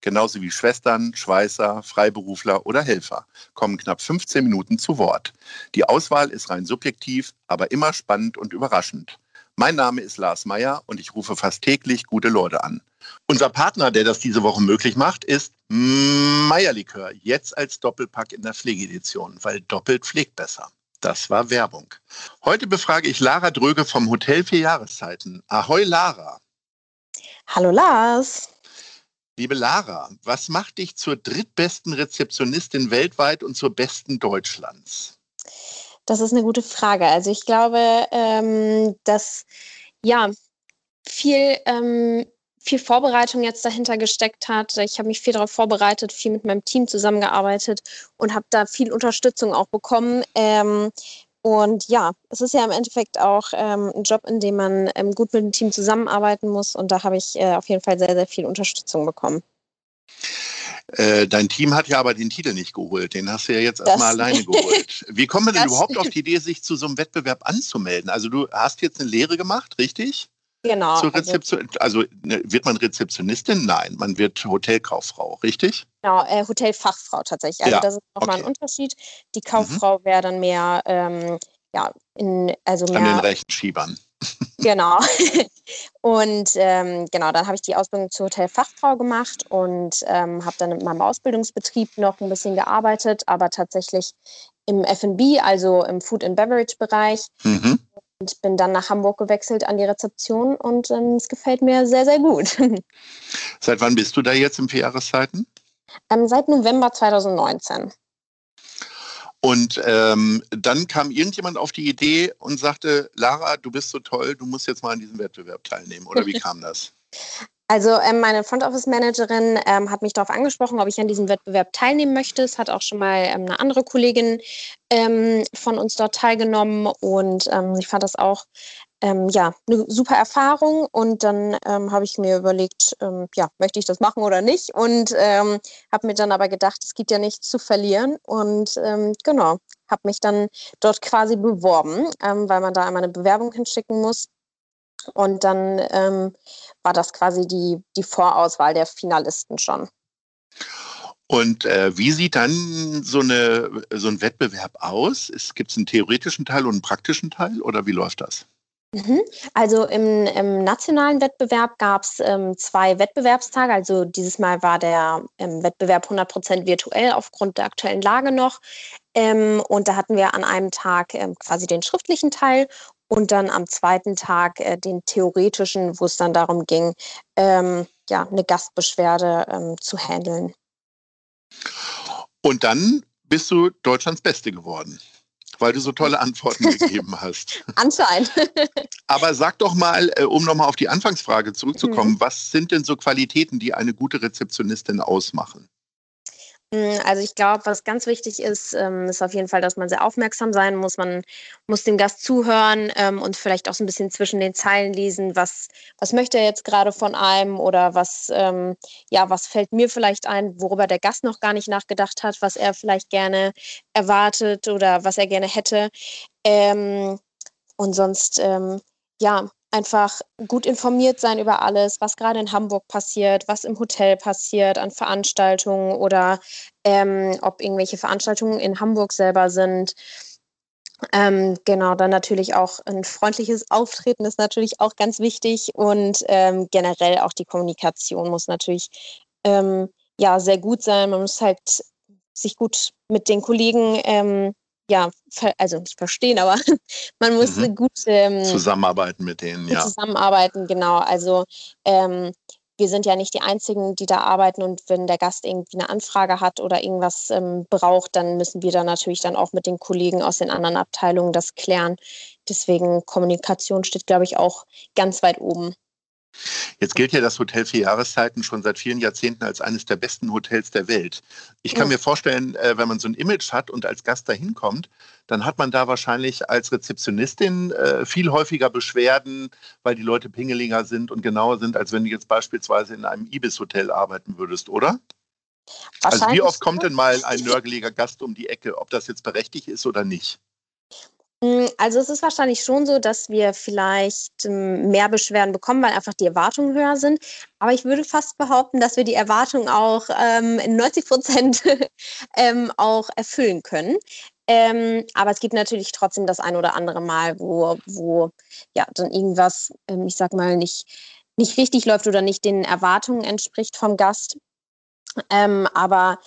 genauso wie Schwestern, Schweißer, Freiberufler oder Helfer, kommen knapp 15 Minuten zu Wort. Die Auswahl ist rein subjektiv, aber immer spannend und überraschend. Mein Name ist Lars Meyer und ich rufe fast täglich gute Leute an. Unser Partner, der das diese Woche möglich macht, ist Meierlikör, jetzt als Doppelpack in der Pflegedition, weil doppelt pflegt besser. Das war Werbung. Heute befrage ich Lara Dröge vom Hotel Vier Jahreszeiten. Ahoi Lara. Hallo Lars. Liebe Lara, was macht dich zur drittbesten Rezeptionistin weltweit und zur besten Deutschlands? Das ist eine gute Frage. Also ich glaube, ähm, dass ja viel, ähm, viel Vorbereitung jetzt dahinter gesteckt hat. Ich habe mich viel darauf vorbereitet, viel mit meinem Team zusammengearbeitet und habe da viel Unterstützung auch bekommen. Ähm, und ja, es ist ja im Endeffekt auch ähm, ein Job, in dem man ähm, gut mit dem Team zusammenarbeiten muss. Und da habe ich äh, auf jeden Fall sehr, sehr viel Unterstützung bekommen. Äh, dein Team hat ja aber den Titel nicht geholt. Den hast du ja jetzt erstmal alleine geholt. Wie kommt man denn überhaupt auf die Idee, sich zu so einem Wettbewerb anzumelden? Also du hast jetzt eine Lehre gemacht, richtig? Genau. Zur also Rezeption also, also wird man Rezeptionistin? Nein, man wird Hotelkauffrau, richtig? Genau, äh, Hotelfachfrau tatsächlich. Also Ja, das ist nochmal okay. ein Unterschied. Die Kauffrau wäre dann mehr, ähm, ja, in, also An den mehr rechten Schiebern. Genau. Und ähm, genau, dann habe ich die Ausbildung zur Hotelfachfrau gemacht und ähm, habe dann in meinem Ausbildungsbetrieb noch ein bisschen gearbeitet, aber tatsächlich im F&B, also im Food and Beverage Bereich. Mhm. Und bin dann nach Hamburg gewechselt an die Rezeption und ähm, es gefällt mir sehr, sehr gut. Seit wann bist du da jetzt im Vier Jahreszeiten? ähm, seit November 2019. Und ähm, dann kam irgendjemand auf die Idee und sagte, Lara, du bist so toll, du musst jetzt mal an diesem Wettbewerb teilnehmen. Oder wie kam das? Also ähm, meine Front Office Managerin ähm, hat mich darauf angesprochen, ob ich an diesem Wettbewerb teilnehmen möchte. Es hat auch schon mal ähm, eine andere Kollegin ähm, von uns dort teilgenommen und ähm, ich fand das auch ähm, ja eine super Erfahrung. Und dann habe ich mir überlegt, ja möchte ich das machen oder nicht? Und habe mir dann aber gedacht, es gibt ja nichts zu verlieren und genau habe mich dann dort quasi beworben, weil man da einmal eine Bewerbung hinschicken muss. Und dann ähm, war das quasi die, die Vorauswahl der Finalisten schon. Und äh, wie sieht dann so, eine, so ein Wettbewerb aus? Gibt es einen theoretischen Teil und einen praktischen Teil oder wie läuft das? Mhm. Also im, im nationalen Wettbewerb gab es ähm, zwei Wettbewerbstage. Also dieses Mal war der ähm, Wettbewerb 100% virtuell aufgrund der aktuellen Lage noch. Ähm, und da hatten wir an einem Tag ähm, quasi den schriftlichen Teil und dann am zweiten Tag äh, den theoretischen, wo es dann darum ging, ähm, ja, eine Gastbeschwerde ähm, zu handeln. Und dann bist du Deutschlands Beste geworden, weil du so tolle Antworten gegeben hast. Anscheinend. Aber sag doch mal, äh, um nochmal auf die Anfangsfrage zurückzukommen, was sind denn so Qualitäten, die eine gute Rezeptionistin ausmachen? Mm, Also ich glaube, was ganz wichtig ist, ähm, ist auf jeden Fall, dass man sehr aufmerksam sein muss. Man muss dem Gast zuhören ähm, und vielleicht auch so ein bisschen zwischen den Zeilen lesen, was, was möchte er jetzt gerade von einem oder was, ähm, ja, was fällt mir vielleicht ein, worüber der Gast noch gar nicht nachgedacht hat, was er vielleicht gerne erwartet oder was er gerne hätte. Und sonst, ja, einfach gut informiert sein über alles, was gerade in Hamburg passiert, was im Hotel passiert an Veranstaltungen oder ähm, ob irgendwelche Veranstaltungen in Hamburg selber sind. Ähm, genau, dann natürlich auch ein freundliches Auftreten ist natürlich auch ganz wichtig und ähm, generell auch die Kommunikation muss natürlich ähm, ja sehr gut sein. Man muss halt sich gut mit den Kollegen ähm, ja, also nicht verstehen, aber man muss Mhm. gut ähm, Zusammenarbeiten mit denen, gut ja. zusammenarbeiten, genau. Also ähm, wir sind ja nicht die Einzigen, die da arbeiten und wenn der Gast irgendwie eine Anfrage hat oder irgendwas ähm, braucht, dann müssen wir da natürlich dann auch mit den Kollegen aus den anderen Abteilungen das klären. Deswegen Kommunikation steht, glaube ich, auch ganz weit oben. Jetzt gilt ja das Hotel Vier Jahreszeiten schon seit vielen Jahrzehnten als eines der besten Hotels der Welt. Ich kann ja. mir vorstellen, äh, wenn man so ein Image hat und als Gast dahin kommt, dann hat man da wahrscheinlich als Rezeptionistin äh, viel häufiger Beschwerden, weil die Leute pingeliger sind und genauer sind, als wenn du jetzt beispielsweise in einem Ibis-Hotel arbeiten würdest, oder? Also wie oft kommt denn mal ein nörgeliger Gast um die Ecke, ob das jetzt berechtigt ist oder nicht? Hm, also es ist wahrscheinlich schon so, dass wir vielleicht ähm, mehr Beschwerden bekommen, weil einfach die Erwartungen höher sind. Aber ich würde fast behaupten, dass wir die Erwartungen auch ähm, in 90 Prozent ähm, auch erfüllen können. Ähm, aber es gibt natürlich trotzdem das ein oder andere Mal, wo, wo ja dann irgendwas, ähm, ich sag mal, nicht, nicht richtig läuft oder nicht den Erwartungen entspricht vom Gast. Ähm, aber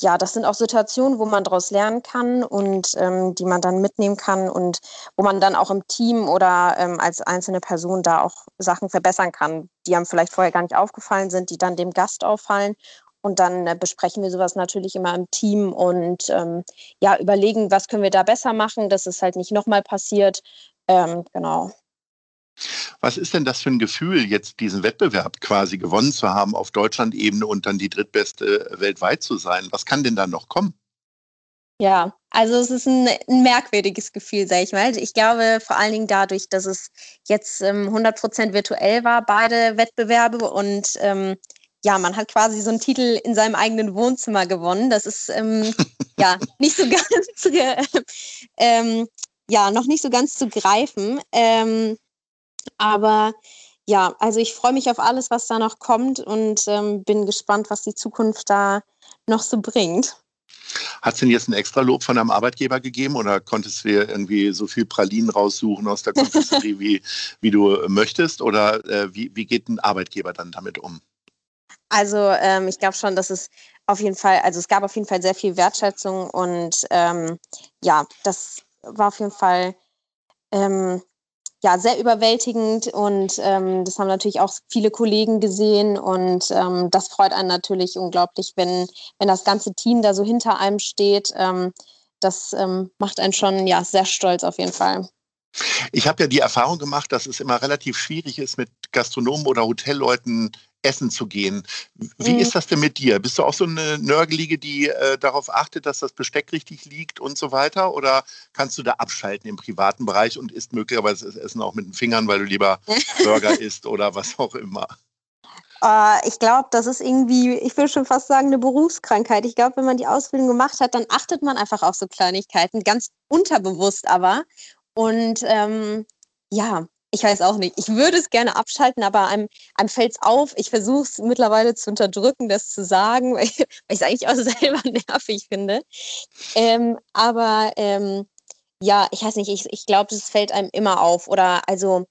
ja, das sind auch Situationen, wo man daraus lernen kann und ähm, die man dann mitnehmen kann und wo man dann auch im Team oder ähm, als einzelne Person da auch Sachen verbessern kann, die einem vielleicht vorher gar nicht aufgefallen sind, die dann dem Gast auffallen. Und dann äh, besprechen wir sowas natürlich immer im Team und ähm, ja, überlegen, was können wir da besser machen, dass es halt nicht nochmal passiert. Ähm, genau. Was ist denn das für ein Gefühl, jetzt diesen Wettbewerb quasi gewonnen zu haben auf Deutschland-Ebene und dann die drittbeste weltweit zu sein? Was kann denn da noch kommen? Ja, also es ist ein, ein merkwürdiges Gefühl, sage ich mal. Ich glaube vor allen Dingen dadurch, dass es jetzt ähm, 100 Prozent virtuell war, beide Wettbewerbe und ähm, ja, man hat quasi so einen Titel in seinem eigenen Wohnzimmer gewonnen. Das ist ähm, ja nicht so ganz, äh, ja, noch nicht so ganz zu greifen. Ähm, aber ja, also ich freue mich auf alles, was da noch kommt und ähm, bin gespannt, was die Zukunft da noch so bringt. Hat es denn jetzt ein extra Lob von einem Arbeitgeber gegeben oder konntest du dir irgendwie so viel Pralinen raussuchen aus der Konfiserie, wie, wie du möchtest? Oder äh, wie, wie geht ein Arbeitgeber dann damit um? Also ähm, ich glaube schon, dass es auf jeden Fall, also es gab auf jeden Fall sehr viel Wertschätzung und ähm, ja, das war auf jeden Fall ähm, ja, sehr überwältigend und ähm, das haben natürlich auch viele Kollegen gesehen und ähm, das freut einen natürlich unglaublich, wenn, wenn das ganze Team da so hinter einem steht. Ähm, das ähm, macht einen schon ja, sehr stolz auf jeden Fall. Ich habe ja die Erfahrung gemacht, dass es immer relativ schwierig ist, mit Gastronomen oder Hotelleuten essen zu gehen. Wie mhm. ist das denn mit dir? Bist du auch so eine Nörgelige, die äh, darauf achtet, dass das Besteck richtig liegt und so weiter? Oder kannst du da abschalten im privaten Bereich und isst möglicherweise das Essen auch mit den Fingern, weil du lieber Burger isst oder was auch immer? Uh, ich glaube, das ist irgendwie, ich will schon fast sagen, eine Berufskrankheit. Ich glaube, wenn man die Ausbildung gemacht hat, dann achtet man einfach auf so Kleinigkeiten, ganz unterbewusst aber. Und ähm, ja, ich weiß auch nicht. Ich würde es gerne abschalten, aber einem, einem fällt es auf. Ich versuche es mittlerweile zu unterdrücken, das zu sagen, weil ich es eigentlich auch selber nervig finde. Ähm, aber ähm, ja, ich weiß nicht, ich, ich glaube, es fällt einem immer auf. Oder also,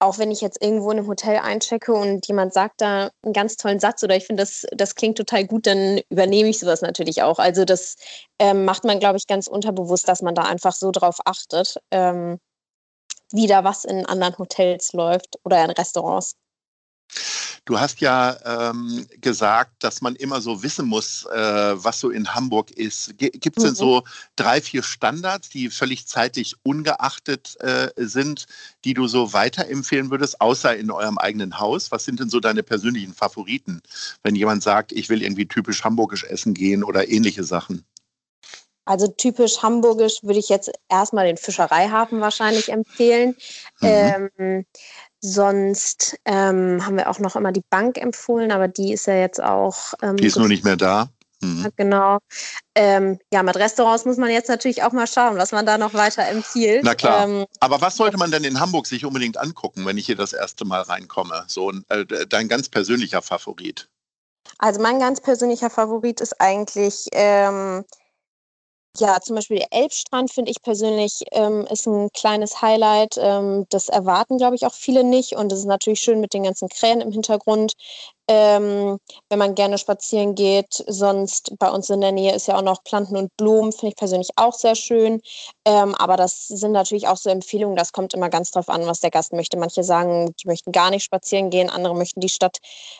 auch wenn ich jetzt irgendwo in einem Hotel einchecke und jemand sagt da einen ganz tollen Satz oder ich finde, das, das klingt total gut, dann übernehme ich sowas natürlich auch. Also das ähm, macht man, glaube ich, ganz unterbewusst, dass man da einfach so drauf achtet. Ähm, wie da was in anderen Hotels läuft oder in Restaurants. Du hast ja ähm, gesagt, dass man immer so wissen muss, äh, was so in Hamburg ist. Gibt es mhm. denn so drei, vier Standards, die völlig zeitlich ungeachtet äh, sind, die du so weiterempfehlen würdest, außer in eurem eigenen Haus? Was sind denn so deine persönlichen Favoriten, wenn jemand sagt, ich will irgendwie typisch hamburgisch essen gehen oder ähnliche Sachen? Also typisch hamburgisch würde ich jetzt erstmal den Fischereihafen wahrscheinlich empfehlen. Mhm. Ähm, sonst ähm, haben wir auch noch immer die Bank empfohlen, aber die ist ja jetzt auch. Ähm, die ist nur nicht mehr da. Mhm. Genau. Ähm, ja, mit Restaurants muss man jetzt natürlich auch mal schauen, was man da noch weiter empfiehlt. Na klar. Ähm, Aber was sollte man denn in Hamburg sich unbedingt angucken, wenn ich hier das erste Mal reinkomme? So äh, dein ganz persönlicher Favorit. Also mein ganz persönlicher Favorit ist eigentlich ähm, ja, zum Beispiel der Elbstrand finde ich persönlich ähm, ist ein kleines Highlight. Ähm, das erwarten, glaube ich, auch viele nicht. Und es ist natürlich schön mit den ganzen Krähen im Hintergrund, ähm, wenn man gerne spazieren geht. Sonst bei uns in der Nähe ist ja auch noch Planten und Blumen, finde ich persönlich auch sehr schön. Ähm, aber das sind natürlich auch so Empfehlungen. Das kommt immer ganz drauf an, was der Gast möchte. Manche sagen, die möchten gar nicht spazieren gehen, andere möchten die Stadt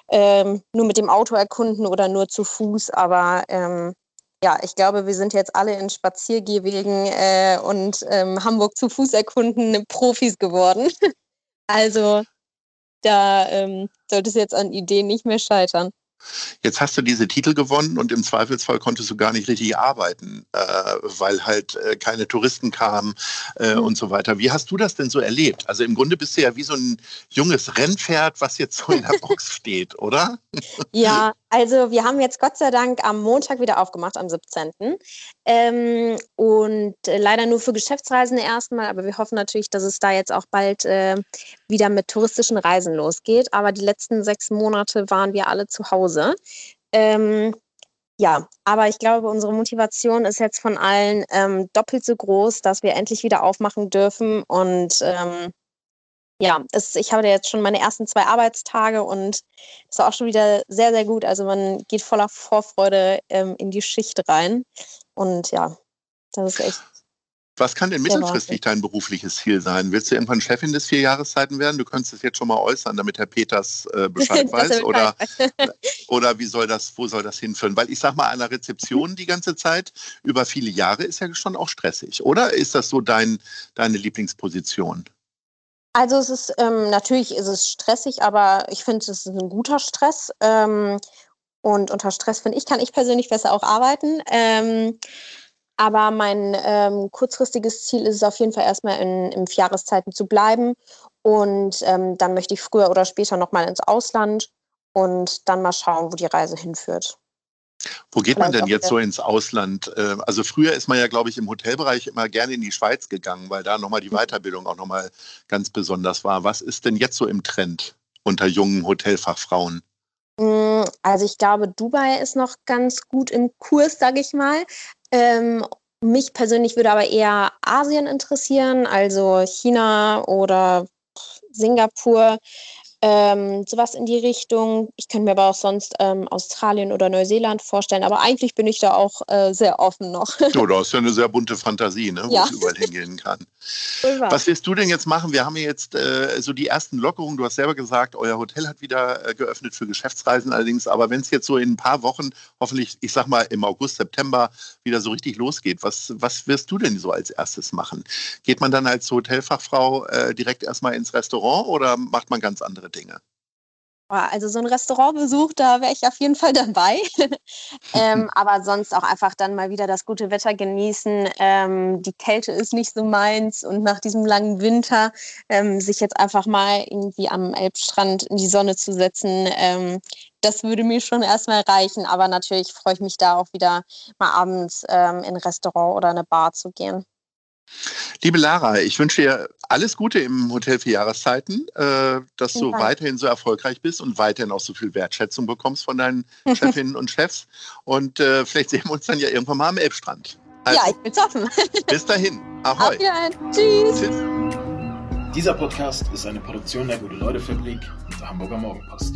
ähm, nur mit dem Auto erkunden oder nur zu Fuß. Aber ähm, ja, ich glaube, wir sind jetzt alle in Spaziergehwegen äh, und ähm, Hamburg zu Fuß erkunden Profis geworden. also da ähm, sollte es jetzt an Ideen nicht mehr scheitern. Jetzt hast du diese Titel gewonnen und im Zweifelsfall konntest du gar nicht richtig arbeiten, äh, weil halt äh, keine Touristen kamen äh, mhm. und so weiter. Wie hast du das denn so erlebt? Also im Grunde bist du ja wie so ein junges Rennpferd, was jetzt so in der Box steht, oder? Ja, also wir haben jetzt Gott sei Dank am Montag wieder aufgemacht, am 17. Ähm, und äh, leider nur für Geschäftsreisende erstmal, aber wir hoffen natürlich, dass es da jetzt auch bald äh, wieder mit touristischen Reisen losgeht. Aber die letzten sechs Monate waren wir alle zu Hause. Ähm, ja, aber ich glaube, unsere Motivation ist jetzt von allen ähm, doppelt so groß, dass wir endlich wieder aufmachen dürfen. Und ähm, ja, es, ich habe jetzt schon meine ersten zwei Arbeitstage und es war auch schon wieder sehr, sehr gut. Also man geht voller Vorfreude ähm, in die Schicht rein. Und ja, das ist echt was kann denn mittelfristig dein berufliches Ziel sein? Willst du irgendwann Chefin des Vierjahreszeiten werden? Du könntest es jetzt schon mal äußern, damit Herr Peters äh, Bescheid weiß. Oder, oder wie soll das, wo soll das hinführen? Weil ich sag mal, einer Rezeption die ganze Zeit über viele Jahre ist ja schon auch stressig, oder? Ist das so dein, deine Lieblingsposition? Also es ist ähm, natürlich ist es stressig, aber ich finde, es ist ein guter Stress. Ähm, und unter Stress finde ich, kann ich persönlich besser auch arbeiten. Ähm, aber mein ähm, kurzfristiges Ziel ist es auf jeden Fall erstmal in, in Jahreszeiten zu bleiben. Und ähm, dann möchte ich früher oder später nochmal ins Ausland und dann mal schauen, wo die Reise hinführt. Wo geht man denn jetzt so ins Ausland? Äh, also früher ist man ja, glaube ich, im Hotelbereich immer gerne in die Schweiz gegangen, weil da nochmal die mhm. Weiterbildung auch nochmal ganz besonders war. Was ist denn jetzt so im Trend unter jungen Hotelfachfrauen? Mm, also ich glaube, Dubai ist noch ganz gut im Kurs, sage ich mal. Ähm, mich persönlich würde aber eher Asien interessieren, also China oder Singapur. Ähm, sowas in die Richtung. Ich könnte mir aber auch sonst ähm, Australien oder Neuseeland vorstellen. Aber eigentlich bin ich da auch äh, sehr offen noch. Ja, du hast ja eine sehr bunte Fantasie, ne, wo ja. es überall hingehen kann. Was wirst du denn jetzt machen? Wir haben jetzt äh, so die ersten Lockerungen. Du hast selber gesagt, euer Hotel hat wieder äh, geöffnet für Geschäftsreisen allerdings. Aber wenn es jetzt so in ein paar Wochen, hoffentlich, ich sag mal im August, September, wieder so richtig losgeht, was, was wirst du denn so als erstes machen? Geht man dann als Hotelfachfrau äh, direkt erstmal ins Restaurant oder macht man ganz andere Dinge? Also so ein Restaurantbesuch, da wäre ich auf jeden Fall dabei. ähm, aber sonst auch einfach dann mal wieder das gute Wetter genießen. Ähm, die Kälte ist nicht so meins und nach diesem langen Winter ähm, sich jetzt einfach mal irgendwie am Elbstrand in die Sonne zu setzen, ähm, das würde mir schon erstmal reichen. Aber natürlich freue ich mich da auch wieder mal abends ähm, in ein Restaurant oder eine Bar zu gehen. Liebe Lara, ich wünsche dir alles Gute im Hotel für Jahreszeiten, äh, dass du weiterhin so erfolgreich bist und weiterhin auch so viel Wertschätzung bekommst von deinen Chefinnen und Chefs. Und äh, vielleicht sehen wir uns dann ja irgendwann mal am Elbstrand. Also, ja, ich bin offen. bis dahin. Ahoi. Tschüss. Tschüss. Dieser Podcast ist eine Produktion der Gute-Leute-Fabrik und der Hamburger Morgenpost.